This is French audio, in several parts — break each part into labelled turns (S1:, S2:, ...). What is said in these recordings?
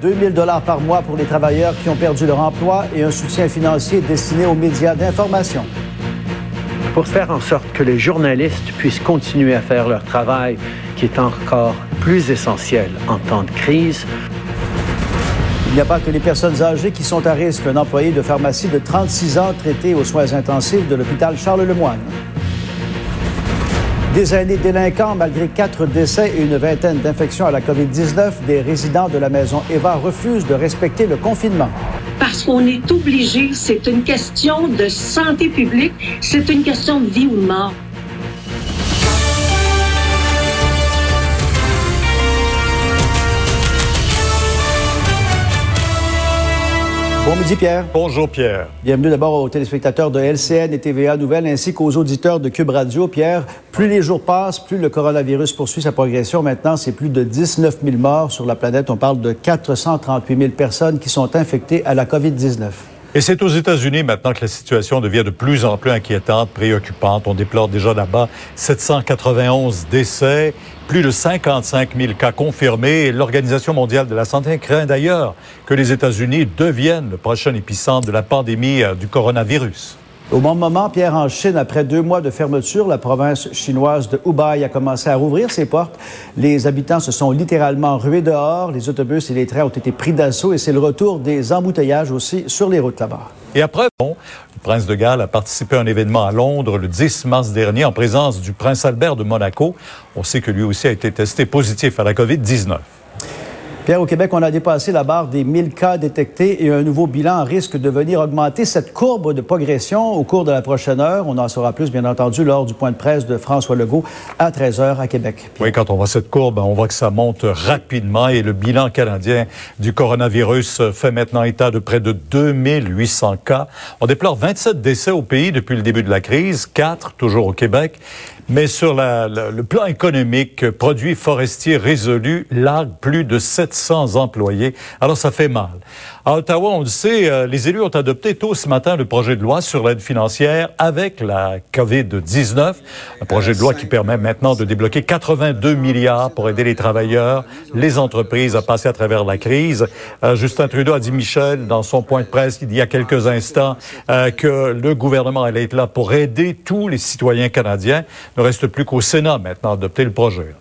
S1: 2000 dollars par mois pour les travailleurs qui ont perdu leur emploi et un soutien financier destiné aux médias d'information.
S2: Pour faire en sorte que les journalistes puissent continuer à faire leur travail, qui est encore plus essentiel en temps de crise,
S1: il n'y a pas que les personnes âgées qui sont à risque. Un employé de pharmacie de 36 ans traité aux soins intensifs de l'hôpital Charles-Lemoine. Des aînés délinquants, malgré quatre décès et une vingtaine d'infections à la COVID-19, des résidents de la maison Eva refusent de respecter le confinement.
S3: Parce qu'on est obligé, c'est une question de santé publique, c'est une question de vie ou de mort.
S1: Bon midi, Pierre.
S4: Bonjour, Pierre.
S1: Bienvenue d'abord aux téléspectateurs de LCN et TVA Nouvelles ainsi qu'aux auditeurs de Cube Radio. Pierre, plus les jours passent, plus le coronavirus poursuit sa progression. Maintenant, c'est plus de 19 000 morts sur la planète. On parle de 438 000 personnes qui sont infectées à la COVID-19.
S4: Et c'est aux États-Unis maintenant que la situation devient de plus en plus inquiétante, préoccupante. On déplore déjà là-bas 791 décès, plus de 55 000 cas confirmés. L'Organisation mondiale de la santé craint d'ailleurs que les États-Unis deviennent le prochain épicentre de la pandémie euh, du coronavirus.
S1: Au bon moment, Pierre, en Chine, après deux mois de fermeture, la province chinoise de Hubei a commencé à rouvrir ses portes. Les habitants se sont littéralement rués dehors. Les autobus et les trains ont été pris d'assaut et c'est le retour des embouteillages aussi sur les routes là-bas.
S4: Et après, bon, le prince de Galles a participé à un événement à Londres le 10 mars dernier en présence du prince Albert de Monaco. On sait que lui aussi a été testé positif à la COVID-19.
S1: Pierre, au Québec, on a dépassé la barre des 1000 cas détectés et un nouveau bilan risque de venir augmenter cette courbe de progression au cours de la prochaine heure. On en saura plus, bien entendu, lors du point de presse de François Legault à 13 h à Québec.
S4: Oui, quand on voit cette courbe, on voit que ça monte rapidement et le bilan canadien du coronavirus fait maintenant état de près de 2800 cas. On déplore 27 décès au pays depuis le début de la crise, 4 toujours au Québec. Mais sur le plan économique, produits forestiers résolus largue plus de 700 employés. Alors ça fait mal. À Ottawa, on le sait, euh, les élus ont adopté tôt ce matin le projet de loi sur l'aide financière avec la COVID-19. Un projet de loi qui permet maintenant de débloquer 82 milliards pour aider les travailleurs, les entreprises à passer à travers la crise. Euh, Justin Trudeau a dit, Michel, dans son point de presse il y a quelques instants, euh, que le gouvernement allait être là pour aider tous les citoyens canadiens. Ne reste plus qu'au Sénat maintenant d'adopter le projet.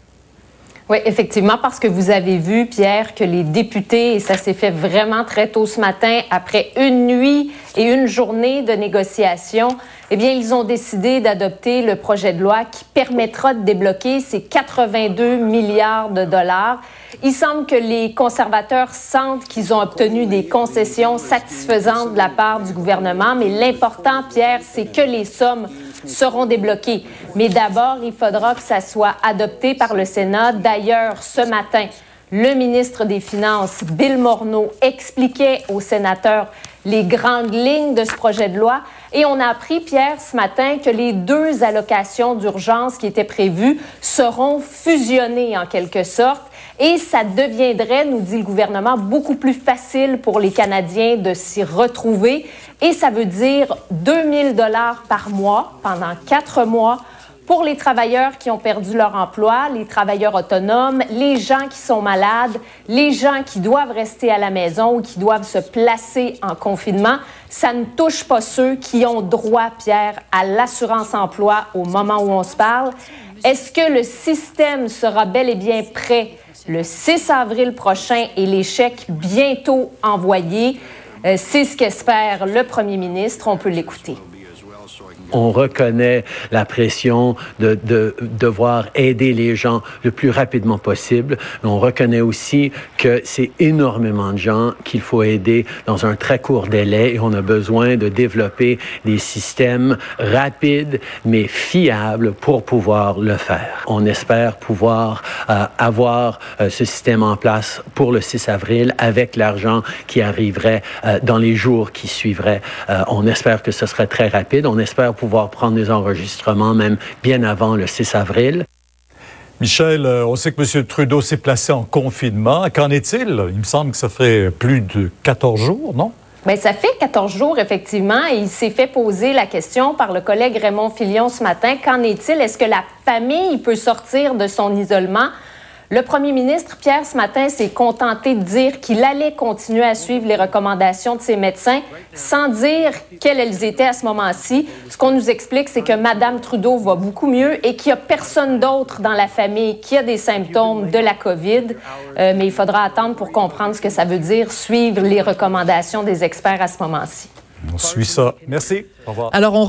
S5: Oui, effectivement, parce que vous avez vu, Pierre, que les députés, et ça s'est fait vraiment très tôt ce matin, après une nuit et une journée de négociations, eh bien, ils ont décidé d'adopter le projet de loi qui permettra de débloquer ces 82 milliards de dollars. Il semble que les conservateurs sentent qu'ils ont obtenu des concessions satisfaisantes de la part du gouvernement, mais l'important, Pierre, c'est que les sommes seront débloquées. Mais d'abord, il faudra que ça soit adopté par le Sénat. D'ailleurs, ce matin, le ministre des Finances, Bill Morneau, expliquait aux sénateurs les grandes lignes de ce projet de loi. Et on a appris, Pierre, ce matin, que les deux allocations d'urgence qui étaient prévues seront fusionnées en quelque sorte. Et ça deviendrait, nous dit le gouvernement, beaucoup plus facile pour les Canadiens de s'y retrouver. Et ça veut dire 2000 dollars par mois pendant quatre mois pour les travailleurs qui ont perdu leur emploi, les travailleurs autonomes, les gens qui sont malades, les gens qui doivent rester à la maison ou qui doivent se placer en confinement. Ça ne touche pas ceux qui ont droit, Pierre, à l'assurance emploi au moment où on se parle. Est-ce que le système sera bel et bien prêt le 6 avril prochain et les chèques bientôt envoyés? Euh, C'est ce qu'espère le premier ministre. On peut l'écouter.
S2: On reconnaît la pression de, de, devoir aider les gens le plus rapidement possible, on reconnaît aussi que c'est énormément de gens qu'il faut aider dans un très court délai et on a besoin de développer des systèmes rapides mais fiables pour pouvoir le faire. On espère pouvoir euh, avoir euh, ce système en place pour le 6 avril avec l'argent qui arriverait euh, dans les jours qui suivraient. Euh, on espère que ce serait très rapide. Espère pouvoir prendre des enregistrements même bien avant le 6 avril.
S4: Michel, euh, on sait que M. Trudeau s'est placé en confinement. Qu'en est-il? Il me semble que ça fait plus de 14 jours, non?
S5: Bien, ça fait 14 jours, effectivement, et il s'est fait poser la question par le collègue Raymond Filion ce matin. Qu'en est-il? Est-ce que la famille peut sortir de son isolement? Le premier ministre, Pierre, ce matin, s'est contenté de dire qu'il allait continuer à suivre les recommandations de ses médecins sans dire quelles elles étaient à ce moment-ci. Ce qu'on nous explique, c'est que Mme Trudeau va beaucoup mieux et qu'il n'y a personne d'autre dans la famille qui a des symptômes de la COVID. Euh, mais il faudra attendre pour comprendre ce que ça veut dire, suivre les recommandations des experts à ce moment-ci.
S4: On suit ça. Merci. Au revoir.
S6: Alors, on